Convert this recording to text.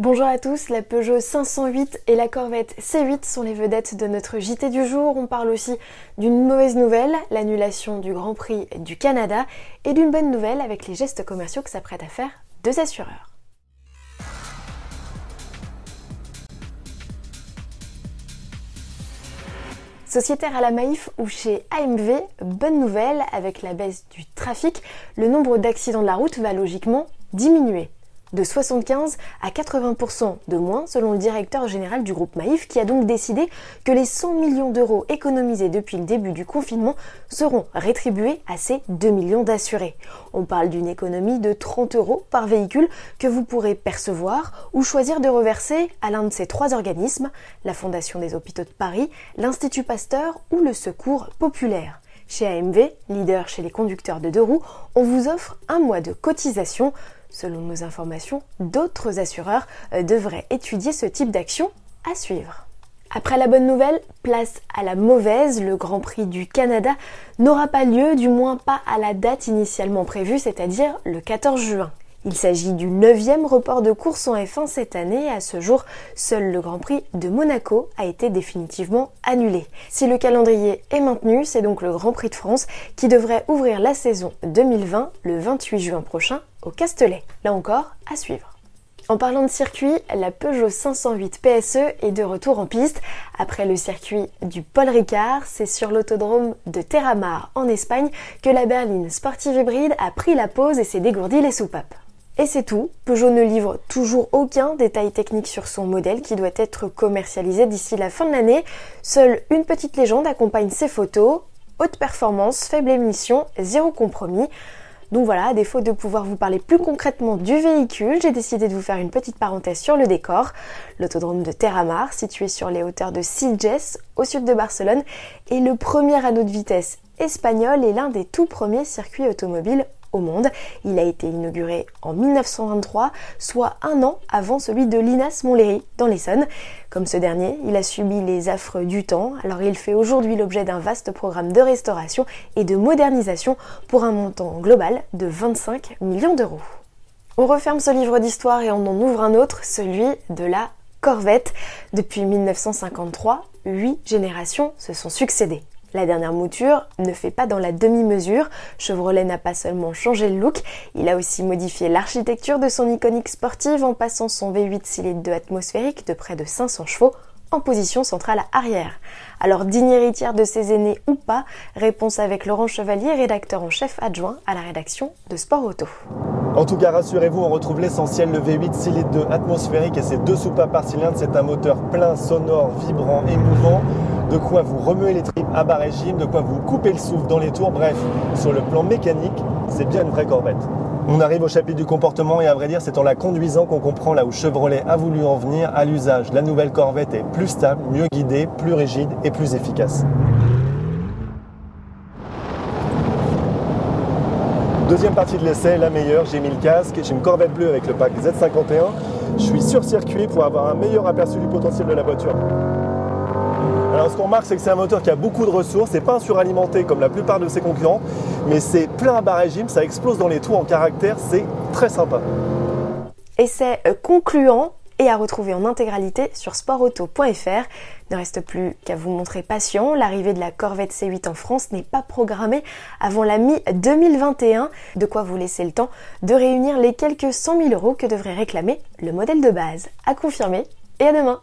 Bonjour à tous, la Peugeot 508 et la Corvette C8 sont les vedettes de notre JT du jour. On parle aussi d'une mauvaise nouvelle, l'annulation du Grand Prix du Canada, et d'une bonne nouvelle avec les gestes commerciaux que s'apprêtent à faire deux assureurs. Sociétaire à la Maïf ou chez AMV, bonne nouvelle, avec la baisse du trafic, le nombre d'accidents de la route va logiquement diminuer de 75 à 80% de moins selon le directeur général du groupe Maïf qui a donc décidé que les 100 millions d'euros économisés depuis le début du confinement seront rétribués à ces 2 millions d'assurés. On parle d'une économie de 30 euros par véhicule que vous pourrez percevoir ou choisir de reverser à l'un de ces trois organismes, la Fondation des hôpitaux de Paris, l'Institut Pasteur ou le Secours populaire. Chez AMV, leader chez les conducteurs de deux roues, on vous offre un mois de cotisation Selon nos informations, d'autres assureurs euh, devraient étudier ce type d'action à suivre. Après la bonne nouvelle, place à la mauvaise, le Grand Prix du Canada n'aura pas lieu, du moins pas à la date initialement prévue, c'est-à-dire le 14 juin. Il s'agit du neuvième report de course en F1 cette année. À ce jour, seul le Grand Prix de Monaco a été définitivement annulé. Si le calendrier est maintenu, c'est donc le Grand Prix de France qui devrait ouvrir la saison 2020 le 28 juin prochain au Castellet. Là encore, à suivre. En parlant de circuit, la Peugeot 508 PSE est de retour en piste. Après le circuit du Paul Ricard, c'est sur l'autodrome de Terramar en Espagne que la berline sportive hybride a pris la pause et s'est dégourdi les soupapes. Et c'est tout, Peugeot ne livre toujours aucun détail technique sur son modèle qui doit être commercialisé d'ici la fin de l'année. Seule une petite légende accompagne ses photos. Haute performance, faible émission, zéro compromis. Donc voilà, à défaut de pouvoir vous parler plus concrètement du véhicule, j'ai décidé de vous faire une petite parenthèse sur le décor. L'autodrome de Terramar, situé sur les hauteurs de Sitges, au sud de Barcelone, est le premier anneau de vitesse espagnol et l'un des tout premiers circuits automobiles au monde. Il a été inauguré en 1923, soit un an avant celui de Linas Montlhéry dans l'Essonne. Comme ce dernier, il a subi les affres du temps, alors il fait aujourd'hui l'objet d'un vaste programme de restauration et de modernisation pour un montant global de 25 millions d'euros. On referme ce livre d'histoire et on en ouvre un autre, celui de la Corvette. Depuis 1953, huit générations se sont succédées. La dernière mouture ne fait pas dans la demi-mesure. Chevrolet n'a pas seulement changé le look, il a aussi modifié l'architecture de son iconique sportive en passant son V8 cylindre de atmosphérique de près de 500 chevaux en position centrale arrière. Alors digne héritière de ses aînés ou pas, réponse avec Laurent Chevalier, rédacteur en chef adjoint à la rédaction de Sport Auto. En tout cas, rassurez-vous, on retrouve l'essentiel, le V8 cylindre de atmosphérique et ses deux soupapes par cylindre. C'est un moteur plein, sonore, vibrant, émouvant de quoi vous remuer les tripes à bas régime, de quoi vous couper le souffle dans les tours. Bref, sur le plan mécanique, c'est bien une vraie corvette. On arrive au chapitre du comportement et à vrai dire, c'est en la conduisant qu'on comprend là où Chevrolet a voulu en venir à l'usage. La nouvelle Corvette est plus stable, mieux guidée, plus rigide et plus efficace. Deuxième partie de l'essai, la meilleure, j'ai mis le casque, j'ai une Corvette bleue avec le pack Z51. Je suis sur circuit pour avoir un meilleur aperçu du potentiel de la voiture. Ce qu'on remarque, c'est que c'est un moteur qui a beaucoup de ressources, c'est pas un suralimenté comme la plupart de ses concurrents, mais c'est plein à bas régime, ça explose dans les trous en caractère, c'est très sympa. Essai euh, concluant et à retrouver en intégralité sur sportauto.fr. Ne reste plus qu'à vous montrer patient. L'arrivée de la Corvette C8 en France n'est pas programmée avant la mi-2021. De quoi vous laisser le temps de réunir les quelques 100 000 euros que devrait réclamer le modèle de base. À confirmer et à demain